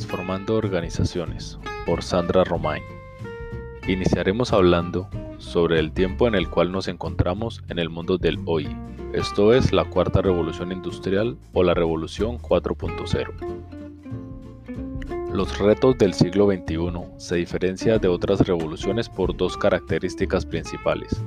Transformando Organizaciones por Sandra Romain. Iniciaremos hablando sobre el tiempo en el cual nos encontramos en el mundo del hoy, esto es la cuarta revolución industrial o la revolución 4.0. Los retos del siglo XXI se diferencian de otras revoluciones por dos características principales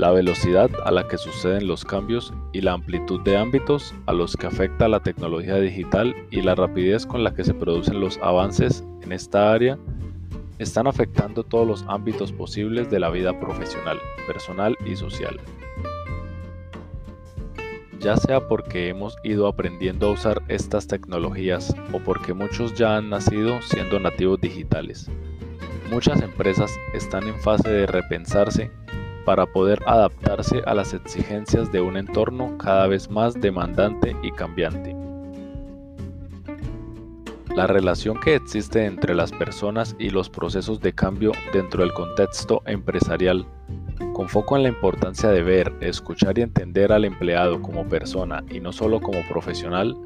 la velocidad a la que suceden los cambios y la amplitud de ámbitos a los que afecta la tecnología digital y la rapidez con la que se producen los avances en esta área están afectando todos los ámbitos posibles de la vida profesional, personal y social. Ya sea porque hemos ido aprendiendo a usar estas tecnologías o porque muchos ya han nacido siendo nativos digitales. Muchas empresas están en fase de repensarse para poder adaptarse a las exigencias de un entorno cada vez más demandante y cambiante. La relación que existe entre las personas y los procesos de cambio dentro del contexto empresarial, con foco en la importancia de ver, escuchar y entender al empleado como persona y no solo como profesional,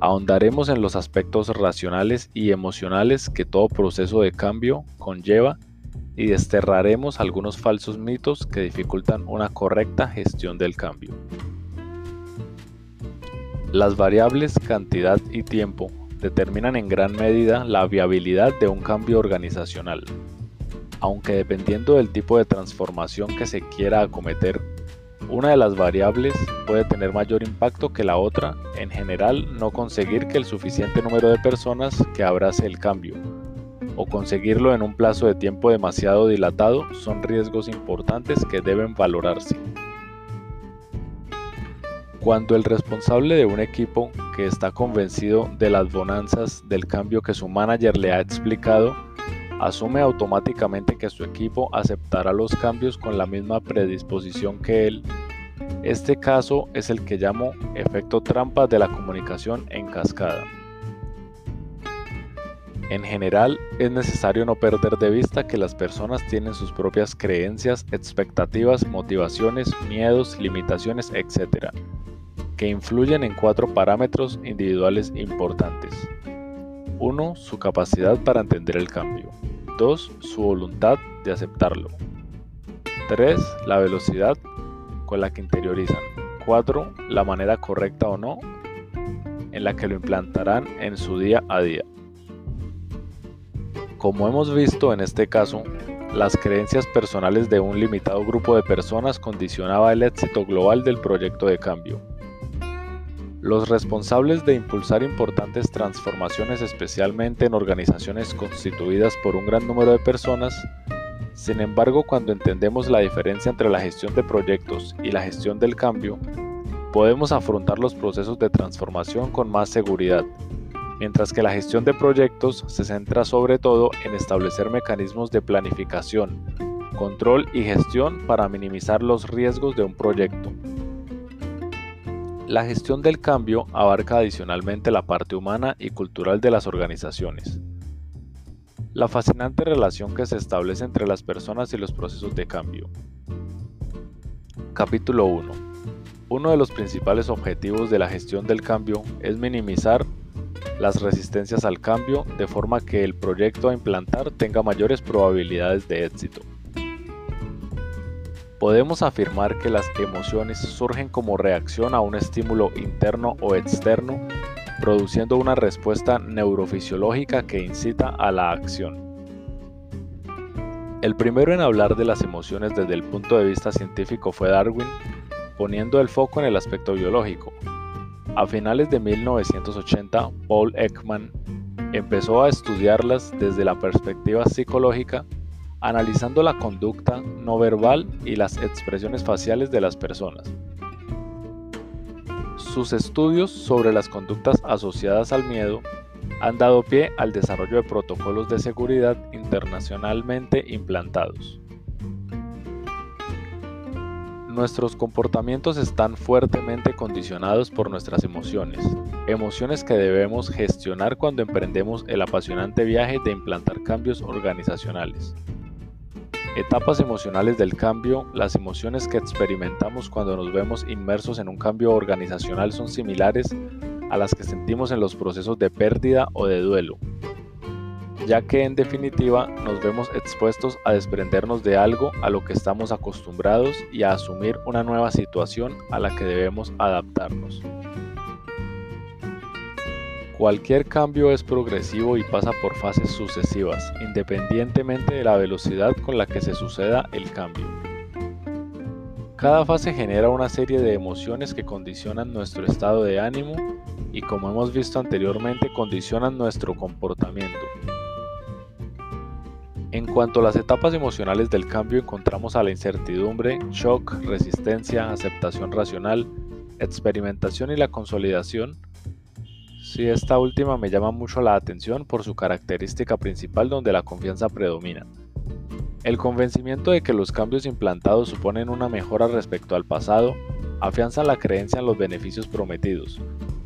ahondaremos en los aspectos racionales y emocionales que todo proceso de cambio conlleva y desterraremos algunos falsos mitos que dificultan una correcta gestión del cambio. Las variables cantidad y tiempo determinan en gran medida la viabilidad de un cambio organizacional, aunque dependiendo del tipo de transformación que se quiera acometer, una de las variables puede tener mayor impacto que la otra, en general no conseguir que el suficiente número de personas que abrace el cambio, o conseguirlo en un plazo de tiempo demasiado dilatado son riesgos importantes que deben valorarse. Cuando el responsable de un equipo que está convencido de las bonanzas del cambio que su manager le ha explicado, asume automáticamente que su equipo aceptará los cambios con la misma predisposición que él, este caso es el que llamo efecto trampa de la comunicación en cascada. En general, es necesario no perder de vista que las personas tienen sus propias creencias, expectativas, motivaciones, miedos, limitaciones, etc., que influyen en cuatro parámetros individuales importantes. 1. Su capacidad para entender el cambio. 2. Su voluntad de aceptarlo. 3. La velocidad con la que interiorizan. 4. La manera correcta o no en la que lo implantarán en su día a día. Como hemos visto en este caso, las creencias personales de un limitado grupo de personas condicionaba el éxito global del proyecto de cambio. Los responsables de impulsar importantes transformaciones, especialmente en organizaciones constituidas por un gran número de personas, sin embargo, cuando entendemos la diferencia entre la gestión de proyectos y la gestión del cambio, podemos afrontar los procesos de transformación con más seguridad mientras que la gestión de proyectos se centra sobre todo en establecer mecanismos de planificación, control y gestión para minimizar los riesgos de un proyecto. La gestión del cambio abarca adicionalmente la parte humana y cultural de las organizaciones. La fascinante relación que se establece entre las personas y los procesos de cambio. Capítulo 1. Uno de los principales objetivos de la gestión del cambio es minimizar las resistencias al cambio de forma que el proyecto a implantar tenga mayores probabilidades de éxito. Podemos afirmar que las emociones surgen como reacción a un estímulo interno o externo, produciendo una respuesta neurofisiológica que incita a la acción. El primero en hablar de las emociones desde el punto de vista científico fue Darwin, poniendo el foco en el aspecto biológico, a finales de 1980, Paul Ekman empezó a estudiarlas desde la perspectiva psicológica, analizando la conducta no verbal y las expresiones faciales de las personas. Sus estudios sobre las conductas asociadas al miedo han dado pie al desarrollo de protocolos de seguridad internacionalmente implantados. Nuestros comportamientos están fuertemente condicionados por nuestras emociones, emociones que debemos gestionar cuando emprendemos el apasionante viaje de implantar cambios organizacionales. Etapas emocionales del cambio, las emociones que experimentamos cuando nos vemos inmersos en un cambio organizacional son similares a las que sentimos en los procesos de pérdida o de duelo, ya que en definitiva nos vemos expuestos a desprendernos de algo a lo que estamos acostumbrados y a asumir una nueva situación a la que debemos adaptarnos. Cualquier cambio es progresivo y pasa por fases sucesivas, independientemente de la velocidad con la que se suceda el cambio. Cada fase genera una serie de emociones que condicionan nuestro estado de ánimo y como hemos visto anteriormente condicionan nuestro comportamiento. En cuanto a las etapas emocionales del cambio encontramos a la incertidumbre, shock, resistencia, aceptación racional, experimentación y la consolidación. Si esta última me llama mucho la atención por su característica principal donde la confianza predomina. El convencimiento de que los cambios implantados suponen una mejora respecto al pasado afianza la creencia en los beneficios prometidos.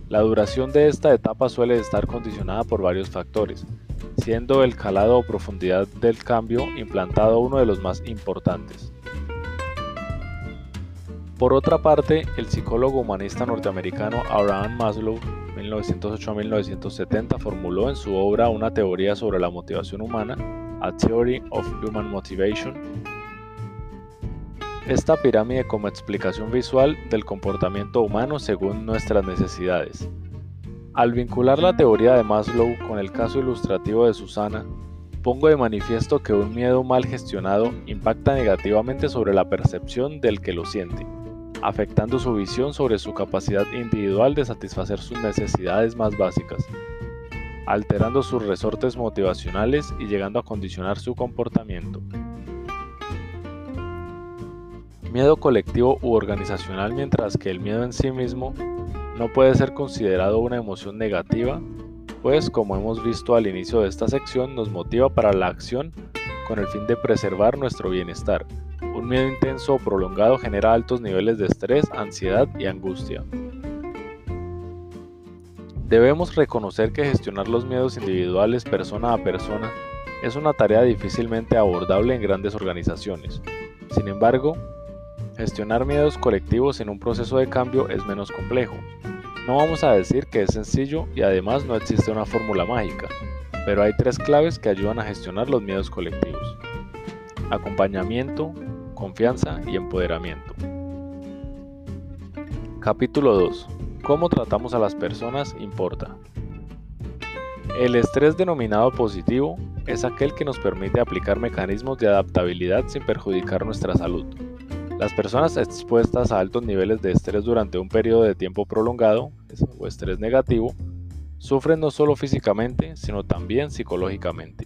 La duración de esta etapa suele estar condicionada por varios factores, siendo el calado o profundidad del cambio implantado uno de los más importantes. Por otra parte, el psicólogo humanista norteamericano Abraham Maslow 1908-1970 formuló en su obra una teoría sobre la motivación humana, A Theory of Human Motivation. Esta pirámide como explicación visual del comportamiento humano según nuestras necesidades. Al vincular la teoría de Maslow con el caso ilustrativo de Susana, pongo de manifiesto que un miedo mal gestionado impacta negativamente sobre la percepción del que lo siente, afectando su visión sobre su capacidad individual de satisfacer sus necesidades más básicas, alterando sus resortes motivacionales y llegando a condicionar su comportamiento. Miedo colectivo u organizacional mientras que el miedo en sí mismo no puede ser considerado una emoción negativa, pues como hemos visto al inicio de esta sección nos motiva para la acción con el fin de preservar nuestro bienestar. Un miedo intenso o prolongado genera altos niveles de estrés, ansiedad y angustia. Debemos reconocer que gestionar los miedos individuales persona a persona es una tarea difícilmente abordable en grandes organizaciones. Sin embargo, Gestionar miedos colectivos en un proceso de cambio es menos complejo. No vamos a decir que es sencillo y además no existe una fórmula mágica, pero hay tres claves que ayudan a gestionar los miedos colectivos. Acompañamiento, confianza y empoderamiento. Capítulo 2. Cómo tratamos a las personas importa. El estrés denominado positivo es aquel que nos permite aplicar mecanismos de adaptabilidad sin perjudicar nuestra salud. Las personas expuestas a altos niveles de estrés durante un periodo de tiempo prolongado o estrés negativo sufren no solo físicamente, sino también psicológicamente.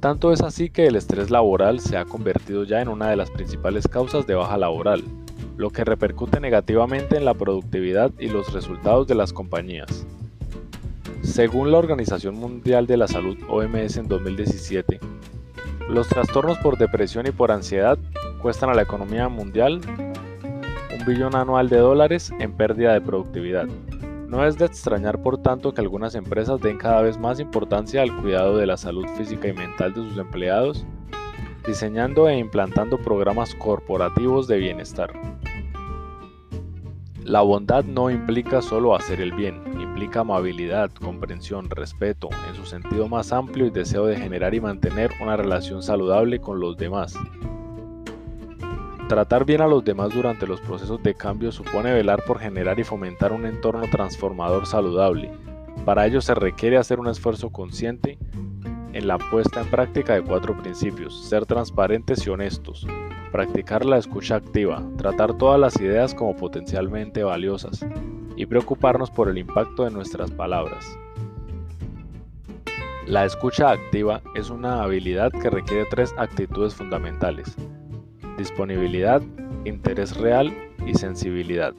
Tanto es así que el estrés laboral se ha convertido ya en una de las principales causas de baja laboral, lo que repercute negativamente en la productividad y los resultados de las compañías. Según la Organización Mundial de la Salud OMS en 2017, los trastornos por depresión y por ansiedad cuestan a la economía mundial un billón anual de dólares en pérdida de productividad. No es de extrañar, por tanto, que algunas empresas den cada vez más importancia al cuidado de la salud física y mental de sus empleados, diseñando e implantando programas corporativos de bienestar. La bondad no implica solo hacer el bien, implica amabilidad, comprensión, respeto, en su sentido más amplio y deseo de generar y mantener una relación saludable con los demás. Tratar bien a los demás durante los procesos de cambio supone velar por generar y fomentar un entorno transformador saludable. Para ello se requiere hacer un esfuerzo consciente en la puesta en práctica de cuatro principios, ser transparentes y honestos, practicar la escucha activa, tratar todas las ideas como potencialmente valiosas, y preocuparnos por el impacto de nuestras palabras. La escucha activa es una habilidad que requiere tres actitudes fundamentales. Disponibilidad, interés real y sensibilidad.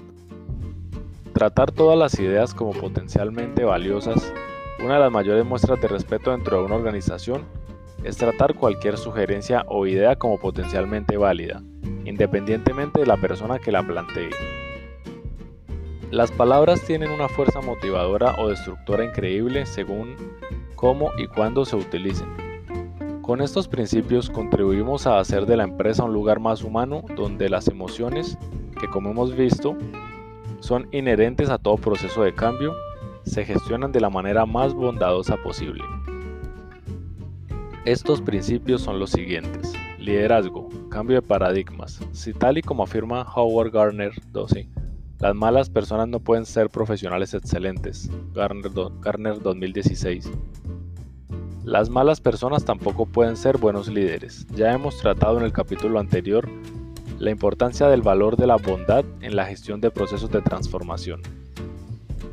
Tratar todas las ideas como potencialmente valiosas, una de las mayores muestras de respeto dentro de una organización es tratar cualquier sugerencia o idea como potencialmente válida, independientemente de la persona que la plantee. Las palabras tienen una fuerza motivadora o destructora increíble según cómo y cuándo se utilicen. Con estos principios contribuimos a hacer de la empresa un lugar más humano donde las emociones, que como hemos visto, son inherentes a todo proceso de cambio, se gestionan de la manera más bondadosa posible. Estos principios son los siguientes. Liderazgo, cambio de paradigmas. Si tal y como afirma Howard Gardner 12, las malas personas no pueden ser profesionales excelentes. Garner, 2016. Las malas personas tampoco pueden ser buenos líderes. Ya hemos tratado en el capítulo anterior la importancia del valor de la bondad en la gestión de procesos de transformación.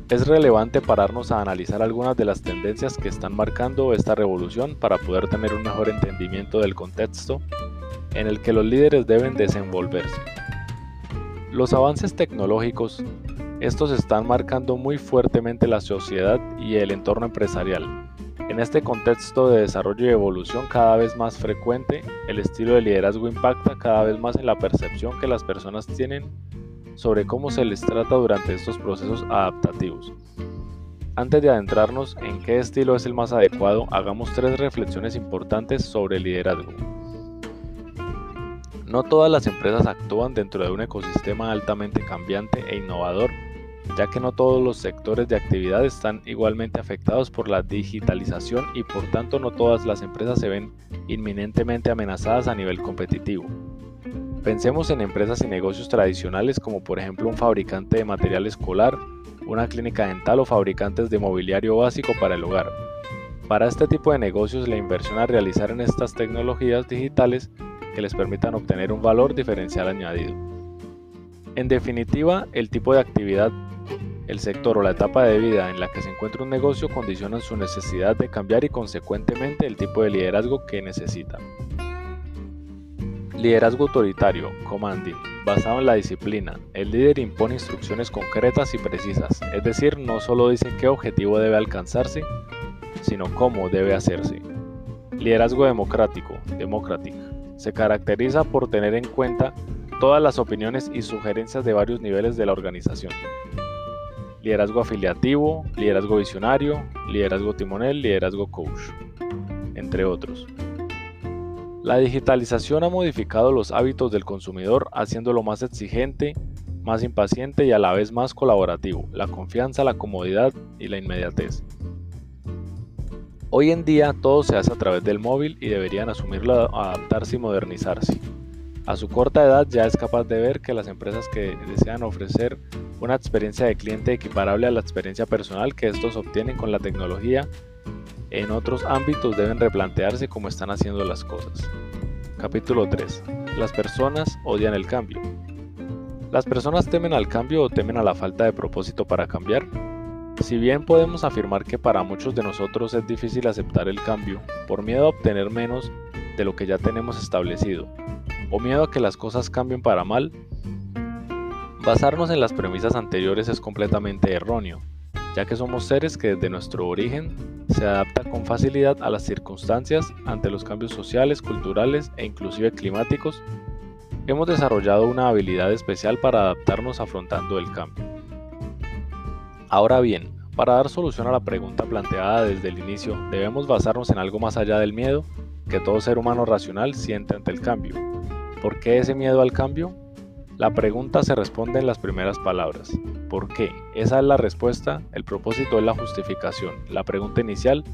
Es relevante pararnos a analizar algunas de las tendencias que están marcando esta revolución para poder tener un mejor entendimiento del contexto en el que los líderes deben desenvolverse. Los avances tecnológicos, estos están marcando muy fuertemente la sociedad y el entorno empresarial, en este contexto de desarrollo y evolución cada vez más frecuente, el estilo de liderazgo impacta cada vez más en la percepción que las personas tienen sobre cómo se les trata durante estos procesos adaptativos. Antes de adentrarnos en qué estilo es el más adecuado, hagamos tres reflexiones importantes sobre el liderazgo. No todas las empresas actúan dentro de un ecosistema altamente cambiante e innovador ya que no todos los sectores de actividad están igualmente afectados por la digitalización y por tanto no todas las empresas se ven inminentemente amenazadas a nivel competitivo. Pensemos en empresas y negocios tradicionales como por ejemplo un fabricante de material escolar, una clínica dental o fabricantes de mobiliario básico para el hogar. Para este tipo de negocios la inversión a realizar en estas tecnologías digitales que les permitan obtener un valor diferencial añadido. En definitiva, el tipo de actividad el sector o la etapa de vida en la que se encuentra un negocio condicionan su necesidad de cambiar y consecuentemente el tipo de liderazgo que necesita. Liderazgo autoritario, commanding, basado en la disciplina. El líder impone instrucciones concretas y precisas, es decir, no solo dice qué objetivo debe alcanzarse, sino cómo debe hacerse. Liderazgo democrático, democratic, se caracteriza por tener en cuenta todas las opiniones y sugerencias de varios niveles de la organización liderazgo afiliativo, liderazgo visionario, liderazgo timonel, liderazgo coach, entre otros. La digitalización ha modificado los hábitos del consumidor haciéndolo más exigente, más impaciente y a la vez más colaborativo, la confianza, la comodidad y la inmediatez. Hoy en día todo se hace a través del móvil y deberían asumirlo, adaptarse y modernizarse. A su corta edad ya es capaz de ver que las empresas que desean ofrecer una experiencia de cliente equiparable a la experiencia personal que estos obtienen con la tecnología en otros ámbitos deben replantearse cómo están haciendo las cosas. Capítulo 3. Las personas odian el cambio. ¿Las personas temen al cambio o temen a la falta de propósito para cambiar? Si bien podemos afirmar que para muchos de nosotros es difícil aceptar el cambio por miedo a obtener menos de lo que ya tenemos establecido, o miedo a que las cosas cambien para mal, basarnos en las premisas anteriores es completamente erróneo, ya que somos seres que desde nuestro origen se adaptan con facilidad a las circunstancias ante los cambios sociales, culturales e inclusive climáticos. Hemos desarrollado una habilidad especial para adaptarnos afrontando el cambio. Ahora bien, para dar solución a la pregunta planteada desde el inicio, debemos basarnos en algo más allá del miedo que todo ser humano racional siente ante el cambio. ¿Por qué ese miedo al cambio? La pregunta se responde en las primeras palabras. ¿Por qué? Esa es la respuesta, el propósito es la justificación, la pregunta inicial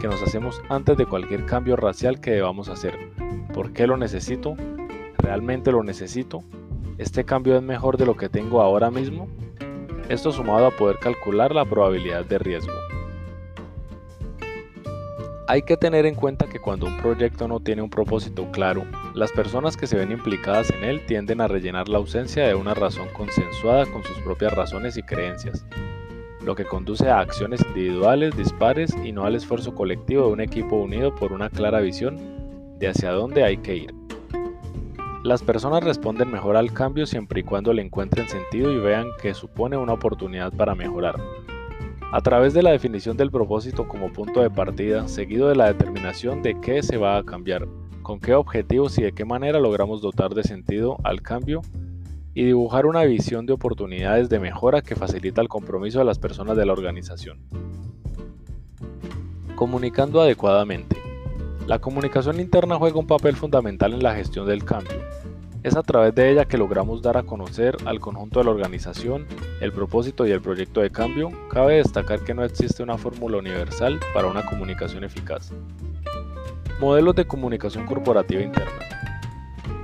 que nos hacemos antes de cualquier cambio racial que debamos hacer. ¿Por qué lo necesito? ¿Realmente lo necesito? ¿Este cambio es mejor de lo que tengo ahora mismo? Esto sumado a poder calcular la probabilidad de riesgo. Hay que tener en cuenta que cuando un proyecto no tiene un propósito claro, las personas que se ven implicadas en él tienden a rellenar la ausencia de una razón consensuada con sus propias razones y creencias, lo que conduce a acciones individuales dispares y no al esfuerzo colectivo de un equipo unido por una clara visión de hacia dónde hay que ir. Las personas responden mejor al cambio siempre y cuando le encuentren sentido y vean que supone una oportunidad para mejorar. A través de la definición del propósito como punto de partida, seguido de la determinación de qué se va a cambiar, con qué objetivos y de qué manera logramos dotar de sentido al cambio y dibujar una visión de oportunidades de mejora que facilita el compromiso de las personas de la organización. Comunicando adecuadamente. La comunicación interna juega un papel fundamental en la gestión del cambio. Es a través de ella que logramos dar a conocer al conjunto de la organización el propósito y el proyecto de cambio. Cabe destacar que no existe una fórmula universal para una comunicación eficaz. Modelos de comunicación corporativa interna.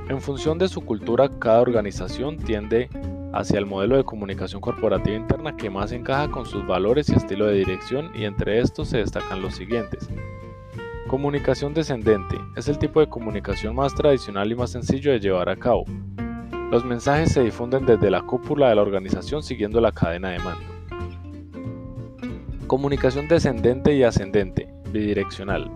En función de su cultura, cada organización tiende hacia el modelo de comunicación corporativa interna que más encaja con sus valores y estilo de dirección y entre estos se destacan los siguientes. Comunicación descendente es el tipo de comunicación más tradicional y más sencillo de llevar a cabo. Los mensajes se difunden desde la cúpula de la organización siguiendo la cadena de mando. Comunicación descendente y ascendente, bidireccional.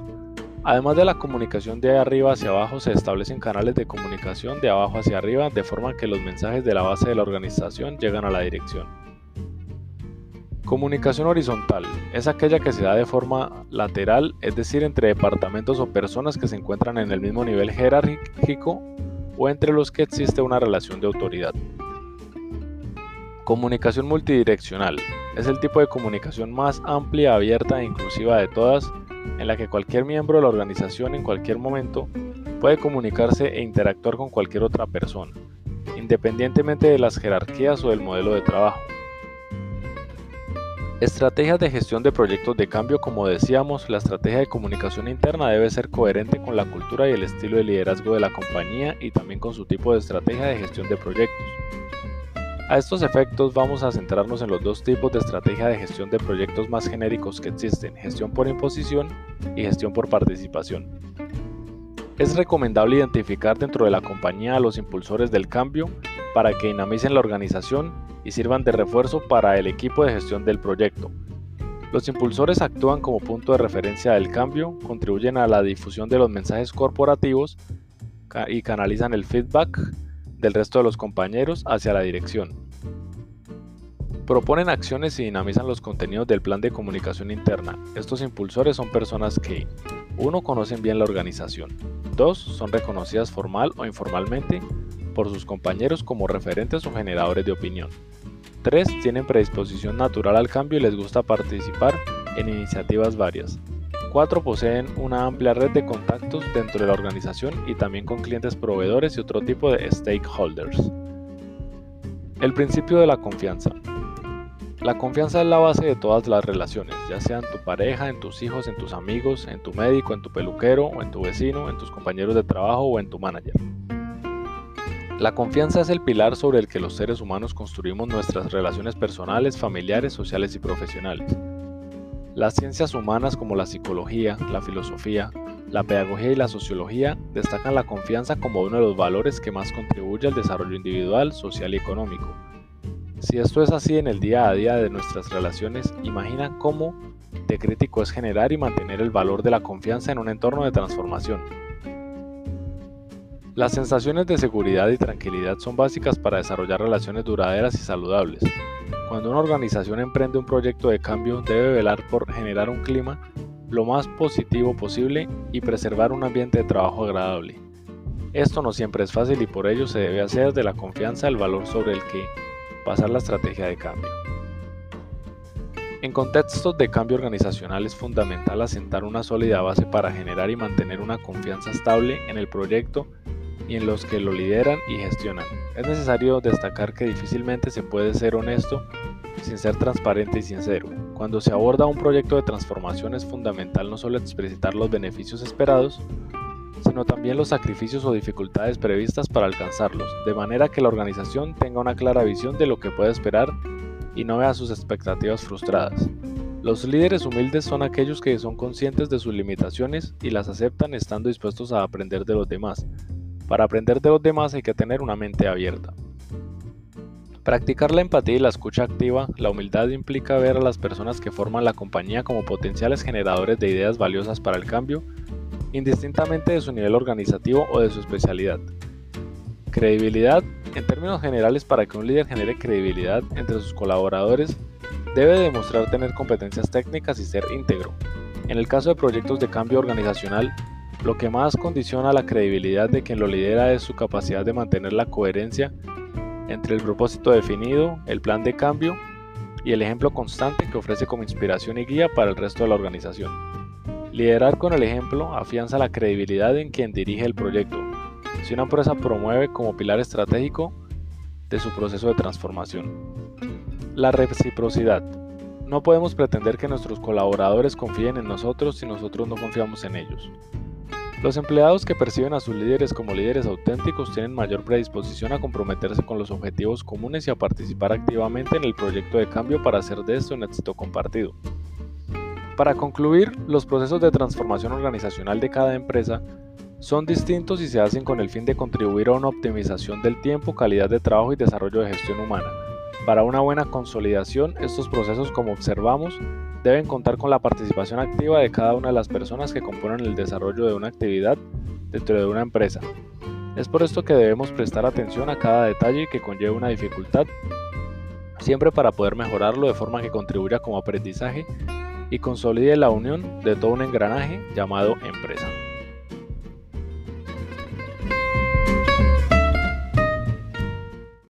Además de la comunicación de arriba hacia abajo, se establecen canales de comunicación de abajo hacia arriba de forma que los mensajes de la base de la organización llegan a la dirección. Comunicación horizontal es aquella que se da de forma lateral, es decir, entre departamentos o personas que se encuentran en el mismo nivel jerárquico o entre los que existe una relación de autoridad. Comunicación multidireccional es el tipo de comunicación más amplia, abierta e inclusiva de todas en la que cualquier miembro de la organización en cualquier momento puede comunicarse e interactuar con cualquier otra persona, independientemente de las jerarquías o del modelo de trabajo. Estrategias de gestión de proyectos de cambio Como decíamos, la estrategia de comunicación interna debe ser coherente con la cultura y el estilo de liderazgo de la compañía y también con su tipo de estrategia de gestión de proyectos. A estos efectos vamos a centrarnos en los dos tipos de estrategia de gestión de proyectos más genéricos que existen, gestión por imposición y gestión por participación. Es recomendable identificar dentro de la compañía a los impulsores del cambio para que dinamicen la organización y sirvan de refuerzo para el equipo de gestión del proyecto. Los impulsores actúan como punto de referencia del cambio, contribuyen a la difusión de los mensajes corporativos y canalizan el feedback del resto de los compañeros hacia la dirección. Proponen acciones y dinamizan los contenidos del plan de comunicación interna. Estos impulsores son personas que 1. conocen bien la organización, 2. son reconocidas formal o informalmente por sus compañeros como referentes o generadores de opinión. 3. Tienen predisposición natural al cambio y les gusta participar en iniciativas varias. 4. Poseen una amplia red de contactos dentro de la organización y también con clientes proveedores y otro tipo de stakeholders. El principio de la confianza. La confianza es la base de todas las relaciones, ya sea en tu pareja, en tus hijos, en tus amigos, en tu médico, en tu peluquero, o en tu vecino, en tus compañeros de trabajo o en tu manager. La confianza es el pilar sobre el que los seres humanos construimos nuestras relaciones personales, familiares, sociales y profesionales. Las ciencias humanas como la psicología, la filosofía, la pedagogía y la sociología destacan la confianza como uno de los valores que más contribuye al desarrollo individual, social y económico. Si esto es así en el día a día de nuestras relaciones, imagina cómo de crítico es generar y mantener el valor de la confianza en un entorno de transformación. Las sensaciones de seguridad y tranquilidad son básicas para desarrollar relaciones duraderas y saludables. Cuando una organización emprende un proyecto de cambio debe velar por generar un clima lo más positivo posible y preservar un ambiente de trabajo agradable. Esto no siempre es fácil y por ello se debe hacer de la confianza el valor sobre el que basar la estrategia de cambio. En contextos de cambio organizacional es fundamental asentar una sólida base para generar y mantener una confianza estable en el proyecto y en los que lo lideran y gestionan. Es necesario destacar que difícilmente se puede ser honesto sin ser transparente y sincero. Cuando se aborda un proyecto de transformación es fundamental no solo explicitar los beneficios esperados, sino también los sacrificios o dificultades previstas para alcanzarlos, de manera que la organización tenga una clara visión de lo que puede esperar y no vea sus expectativas frustradas. Los líderes humildes son aquellos que son conscientes de sus limitaciones y las aceptan estando dispuestos a aprender de los demás, para aprender de los demás hay que tener una mente abierta. Practicar la empatía y la escucha activa, la humildad implica ver a las personas que forman la compañía como potenciales generadores de ideas valiosas para el cambio, indistintamente de su nivel organizativo o de su especialidad. Credibilidad, en términos generales, para que un líder genere credibilidad entre sus colaboradores, debe demostrar tener competencias técnicas y ser íntegro. En el caso de proyectos de cambio organizacional, lo que más condiciona la credibilidad de quien lo lidera es su capacidad de mantener la coherencia entre el propósito definido, el plan de cambio y el ejemplo constante que ofrece como inspiración y guía para el resto de la organización. Liderar con el ejemplo afianza la credibilidad en quien dirige el proyecto. si una empresa promueve como pilar estratégico de su proceso de transformación. La reciprocidad. No podemos pretender que nuestros colaboradores confíen en nosotros si nosotros no confiamos en ellos. Los empleados que perciben a sus líderes como líderes auténticos tienen mayor predisposición a comprometerse con los objetivos comunes y a participar activamente en el proyecto de cambio para hacer de esto un éxito compartido. Para concluir, los procesos de transformación organizacional de cada empresa son distintos y se hacen con el fin de contribuir a una optimización del tiempo, calidad de trabajo y desarrollo de gestión humana. Para una buena consolidación, estos procesos, como observamos, deben contar con la participación activa de cada una de las personas que componen el desarrollo de una actividad dentro de una empresa. Es por esto que debemos prestar atención a cada detalle que conlleve una dificultad, siempre para poder mejorarlo de forma que contribuya como aprendizaje y consolide la unión de todo un engranaje llamado empresa.